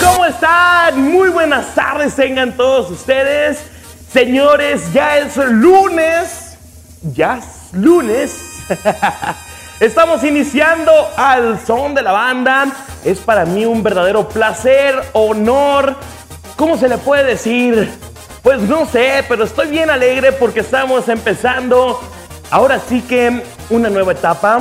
¿Cómo están? Muy buenas tardes tengan todos ustedes. Señores, ya es lunes. Ya es lunes. Estamos iniciando al son de la banda. Es para mí un verdadero placer, honor. ¿Cómo se le puede decir? Pues no sé, pero estoy bien alegre porque estamos empezando. Ahora sí que una nueva etapa.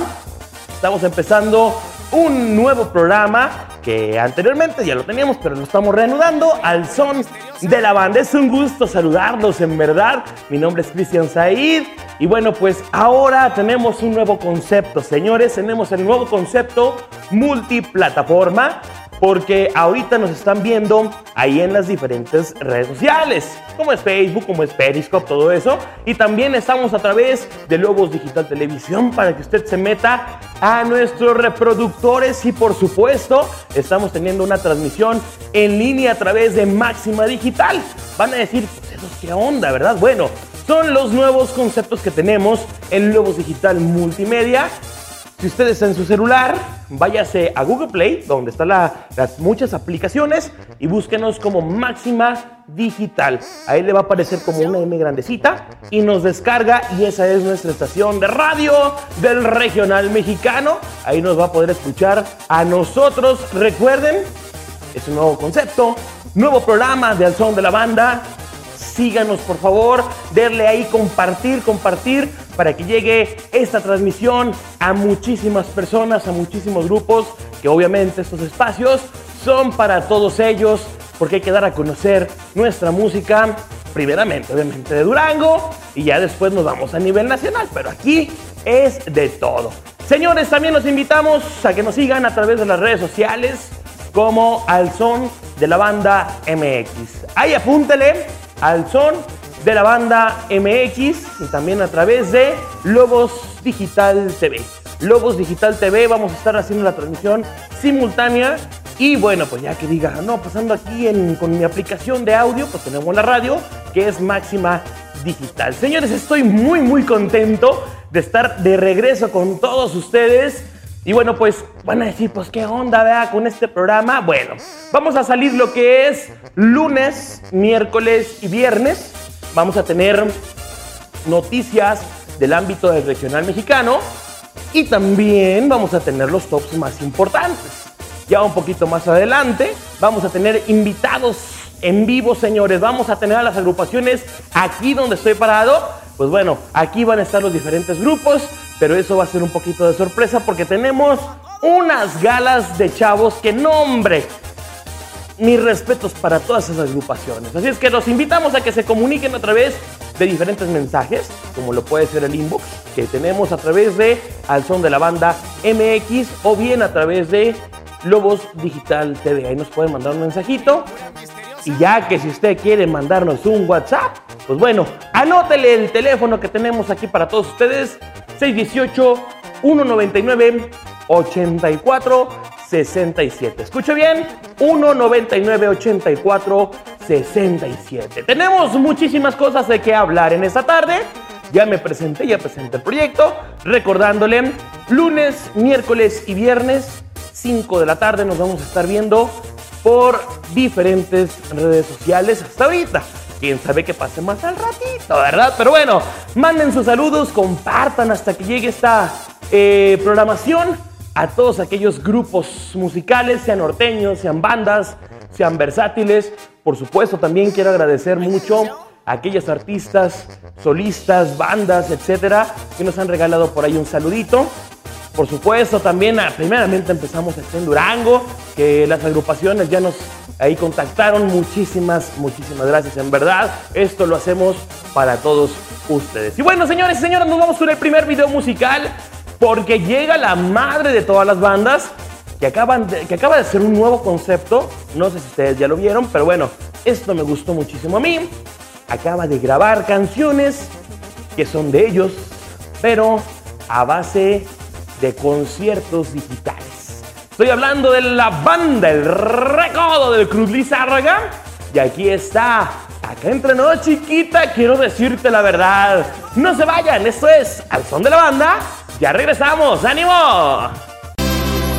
Estamos empezando un nuevo programa que anteriormente ya lo teníamos, pero lo estamos reanudando al son de la banda. Es un gusto saludarlos, en verdad. Mi nombre es Cristian Said. Y bueno, pues ahora tenemos un nuevo concepto, señores. Tenemos el nuevo concepto multiplataforma porque ahorita nos están viendo ahí en las diferentes redes sociales, como es Facebook, como es Periscope, todo eso. Y también estamos a través de Lobos Digital Televisión para que usted se meta a nuestros reproductores y por supuesto estamos teniendo una transmisión en línea a través de Máxima Digital. Van a decir, pues eso es qué onda, ¿verdad? Bueno, son los nuevos conceptos que tenemos en Lobos Digital Multimedia si usted está en su celular, váyase a Google Play, donde están las muchas aplicaciones, y búsquenos como Máxima Digital. Ahí le va a aparecer como una M grandecita y nos descarga y esa es nuestra estación de radio del regional mexicano. Ahí nos va a poder escuchar a nosotros. Recuerden, es un nuevo concepto, nuevo programa de Al Son de la Banda síganos por favor, denle ahí compartir, compartir para que llegue esta transmisión a muchísimas personas, a muchísimos grupos, que obviamente estos espacios son para todos ellos, porque hay que dar a conocer nuestra música, primeramente obviamente de Durango, y ya después nos vamos a nivel nacional, pero aquí es de todo. Señores, también los invitamos a que nos sigan a través de las redes sociales como al son de la banda MX. Ahí apúntele al son de la banda MX y también a través de Lobos Digital TV. Lobos Digital TV, vamos a estar haciendo la transmisión simultánea y bueno, pues ya que diga, no, pasando aquí con mi aplicación de audio, pues tenemos la radio que es máxima digital. Señores, estoy muy, muy contento de estar de regreso con todos ustedes. Y bueno, pues van a decir, pues qué onda, vea, con este programa. Bueno, vamos a salir lo que es lunes, miércoles y viernes. Vamos a tener noticias del ámbito del regional mexicano y también vamos a tener los tops más importantes. Ya un poquito más adelante vamos a tener invitados en vivo, señores. Vamos a tener a las agrupaciones aquí donde estoy parado. Pues bueno, aquí van a estar los diferentes grupos pero eso va a ser un poquito de sorpresa porque tenemos unas galas de chavos que nombre. Mis respetos para todas esas agrupaciones. Así es que los invitamos a que se comuniquen a través de diferentes mensajes, como lo puede ser el inbox que tenemos a través de Al Son de la Banda MX o bien a través de Lobos Digital TV. Ahí nos pueden mandar un mensajito. Y ya que si usted quiere mandarnos un WhatsApp, pues bueno, anótele el teléfono que tenemos aquí para todos ustedes, 618-199-8467. Escuche bien, 199-8467. Tenemos muchísimas cosas de qué hablar en esta tarde. Ya me presenté, ya presenté el proyecto. Recordándole, lunes, miércoles y viernes, 5 de la tarde, nos vamos a estar viendo por diferentes redes sociales hasta ahorita quién sabe qué pase más al ratito, ¿verdad? Pero bueno, manden sus saludos, compartan hasta que llegue esta eh, programación a todos aquellos grupos musicales, sean norteños, sean bandas, sean versátiles. Por supuesto, también quiero agradecer mucho a aquellas artistas, solistas, bandas, etcétera, que nos han regalado por ahí un saludito. Por supuesto, también ah, primeramente empezamos aquí en Durango, que las agrupaciones ya nos ahí contactaron. Muchísimas, muchísimas gracias. En verdad, esto lo hacemos para todos ustedes. Y bueno, señores y señoras, nos vamos con el primer video musical porque llega la madre de todas las bandas que, acaban que acaba de ser un nuevo concepto. No sé si ustedes ya lo vieron, pero bueno, esto me gustó muchísimo a mí. Acaba de grabar canciones que son de ellos, pero a base de conciertos digitales. Estoy hablando de la banda El Recodo del Cruz Lizárraga. Y aquí está, acá entre nosotros chiquita, quiero decirte la verdad. No se vayan, esto es Al Son de la Banda. Ya regresamos, ánimo.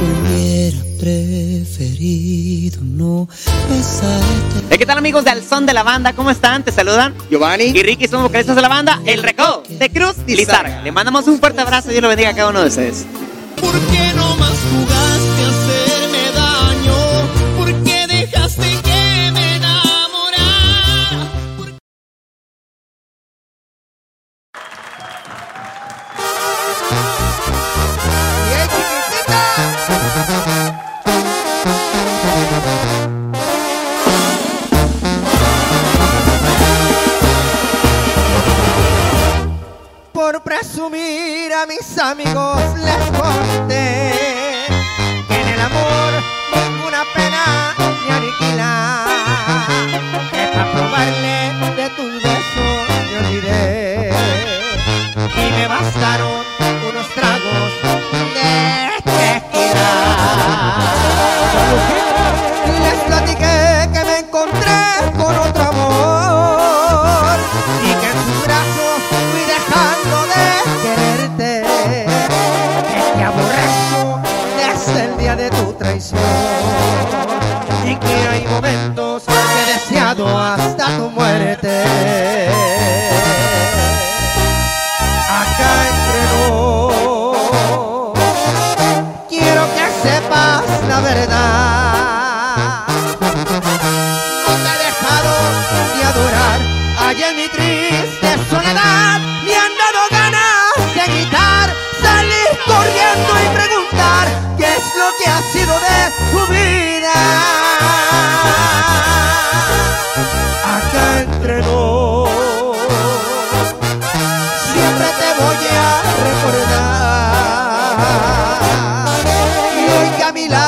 Hubiera preferido no besarte. Eh, ¿Qué tal amigos de Al Son de la Banda? ¿Cómo están? Te saludan Giovanni y Ricky, somos vocalistas de la banda El Recodo de Cruz y Lizarga. Le mandamos un fuerte abrazo y Dios lo bendiga a cada uno de ustedes. ¿Por qué no más y me bastaron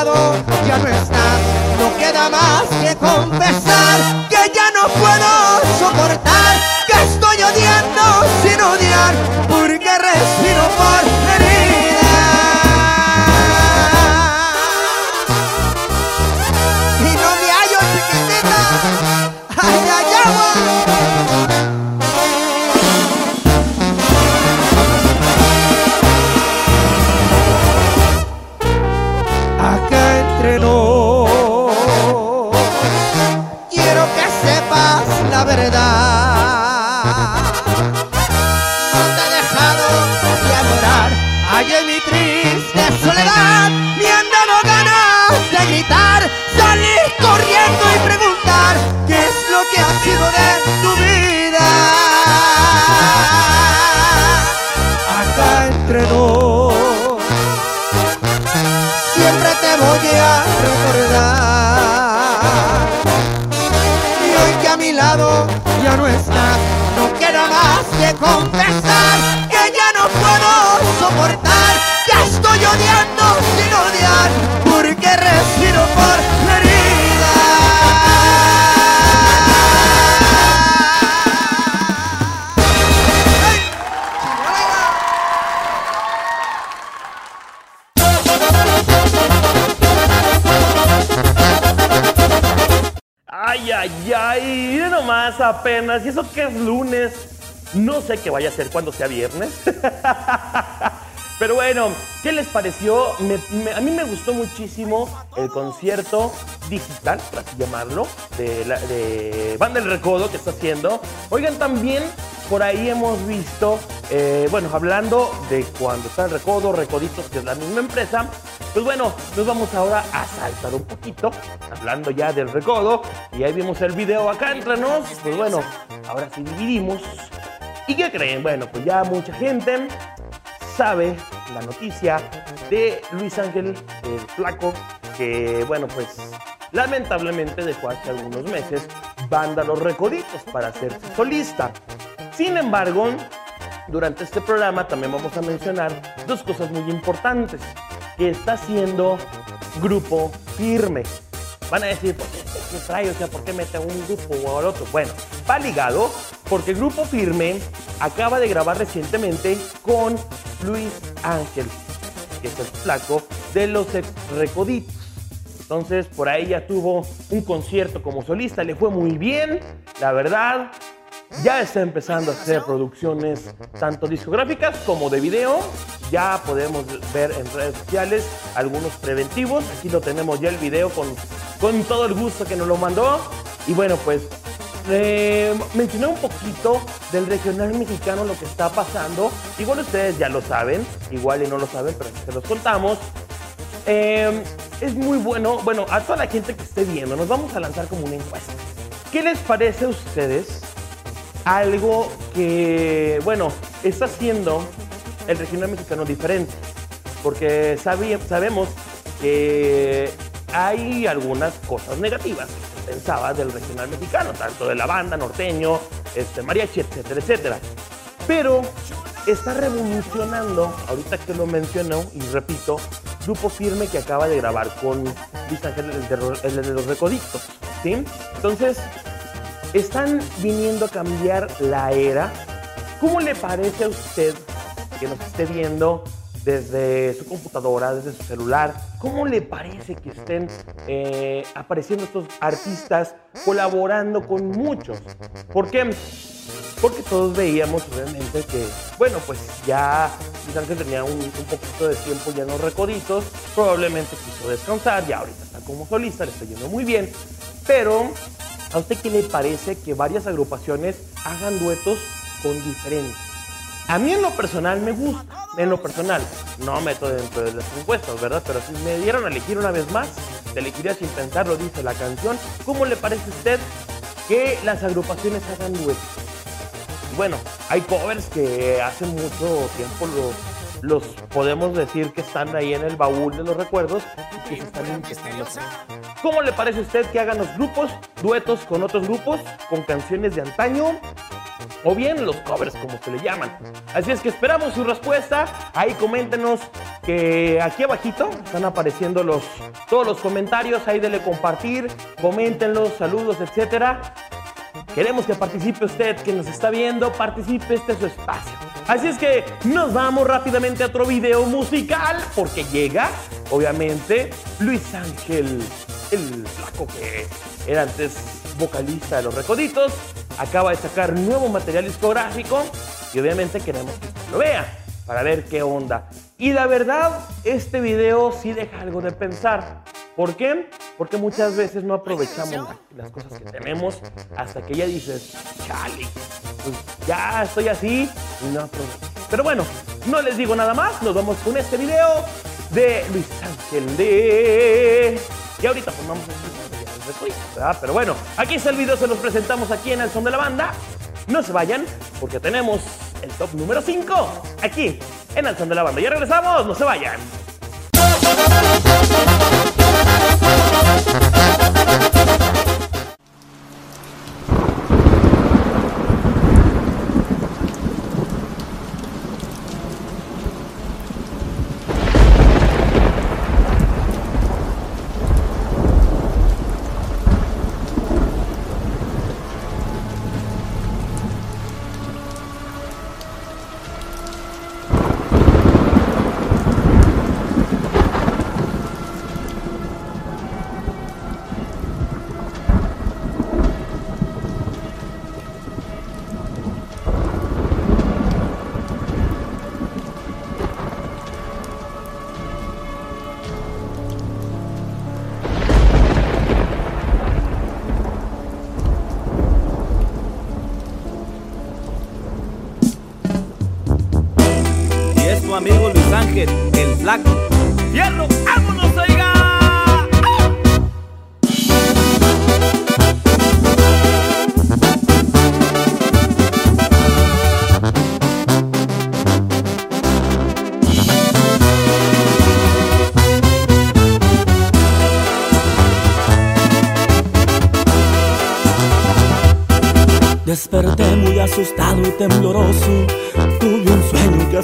ya no estás, no queda más que confesar que ya no puedo soportar, que estoy odiando sin odiar, porque respiro por lado ya no estás, no queda más que confesar que ya no puedo soportar, que estoy odiando sin odiar, porque respiro por la apenas. ¿Y eso que es lunes? No sé qué vaya a ser cuando sea viernes. Pero bueno, ¿qué les pareció? Me- a mí me gustó muchísimo el concierto digital, por así llamarlo, de, la, de Banda del Recodo que está haciendo. Oigan, también por ahí hemos visto, eh, bueno, hablando de cuando está el Recodo, Recoditos, que es la misma empresa. Pues bueno, nos vamos ahora a saltar un poquito, hablando ya del Recodo. Y ahí vimos el video acá entre nos. Pues bueno, ahora sí dividimos. ¿Y qué creen? Bueno, pues ya mucha gente sabe la noticia de Luis Ángel el Flaco, que bueno, pues lamentablemente dejó hace algunos meses banda Los Recoditos para hacerse solista. Sin embargo, durante este programa también vamos a mencionar dos cosas muy importantes que está haciendo Grupo Firme. Van a decir, ¿por qué, qué trae? O sea, ¿por qué mete a un grupo o al otro? Bueno, va ligado porque Grupo Firme acaba de grabar recientemente con Luis Ángel, que es el flaco de los ex Recoditos. Entonces, por ahí ya tuvo un concierto como solista, le fue muy bien, la verdad. Ya está empezando a hacer producciones tanto discográficas como de video. Ya podemos ver en redes sociales algunos preventivos. Aquí lo tenemos ya el video con, con todo el gusto que nos lo mandó. Y bueno, pues eh, mencioné un poquito del regional mexicano, lo que está pasando. Igual ustedes ya lo saben, igual y no lo saben, pero se los contamos. Eh, es muy bueno, bueno, a toda la gente que esté viendo, nos vamos a lanzar como una encuesta. ¿Qué les parece a ustedes algo que, bueno, está haciendo el regional mexicano diferente? Porque sabi- sabemos que hay algunas cosas negativas que pensaba del regional mexicano, tanto de la banda, norteño, este, mariachi, etcétera, etcétera. Pero está revolucionando, ahorita que lo mencionó y repito, Grupo Firme que acaba de grabar con Luis Ángel, el de los Recoditos, ¿sí? Entonces, están viniendo a cambiar la era. ¿Cómo le parece a usted que nos esté viendo desde su computadora, desde su celular? ¿Cómo le parece que estén eh, apareciendo estos artistas colaborando con muchos? ¿Por qué? Porque todos veíamos obviamente que, bueno, pues ya Luis Ángel tenía un, un poquito de tiempo ya en los recoditos, probablemente quiso descansar, ya ahorita está como solista, le está yendo muy bien, pero ¿a usted qué le parece que varias agrupaciones hagan duetos con diferentes? A mí en lo personal me gusta, en lo personal, no meto dentro de las encuestas, ¿verdad? Pero si me dieron a elegir una vez más, te elegiría sin pensarlo, dice la canción. ¿Cómo le parece a usted que las agrupaciones hagan duetos? bueno, hay covers que hace mucho tiempo los, los podemos decir que están ahí en el baúl de los recuerdos y que se están empezando a. ¿Cómo le parece a usted que hagan los grupos, duetos con otros grupos, con canciones de antaño? O bien los covers, como se le llaman. Así es que esperamos su respuesta. Ahí coméntenos que aquí abajito están apareciendo los, todos los comentarios. Ahí dele compartir, coméntenlos, saludos, etcétera. Queremos que participe usted, que nos está viendo, participe, este es su espacio. Así es que nos vamos rápidamente a otro video musical, porque llega, obviamente, Luis Ángel, el flaco que era antes vocalista de Los Recoditos, acaba de sacar nuevo material discográfico y obviamente queremos que usted lo vea para ver qué onda. Y la verdad, este video sí deja algo de pensar. ¿Por qué? Porque muchas veces no aprovechamos la- las cosas que tenemos hasta que ya dices, chale, pues ya estoy así y no aprovecho. Pero bueno, no les digo nada más, nos vamos con este video de Luis Ángel de... Y ahorita pues vamos a ¿verdad? Pero bueno, aquí está el video, se los presentamos aquí en el son de la banda. No se vayan, porque tenemos el top número 5 aquí en el son de la banda. Ya regresamos, no se vayan. Y es tu el flaco. ¡Fierro! ¡Vámonos, oiga! Desperté muy asustado y tembloroso.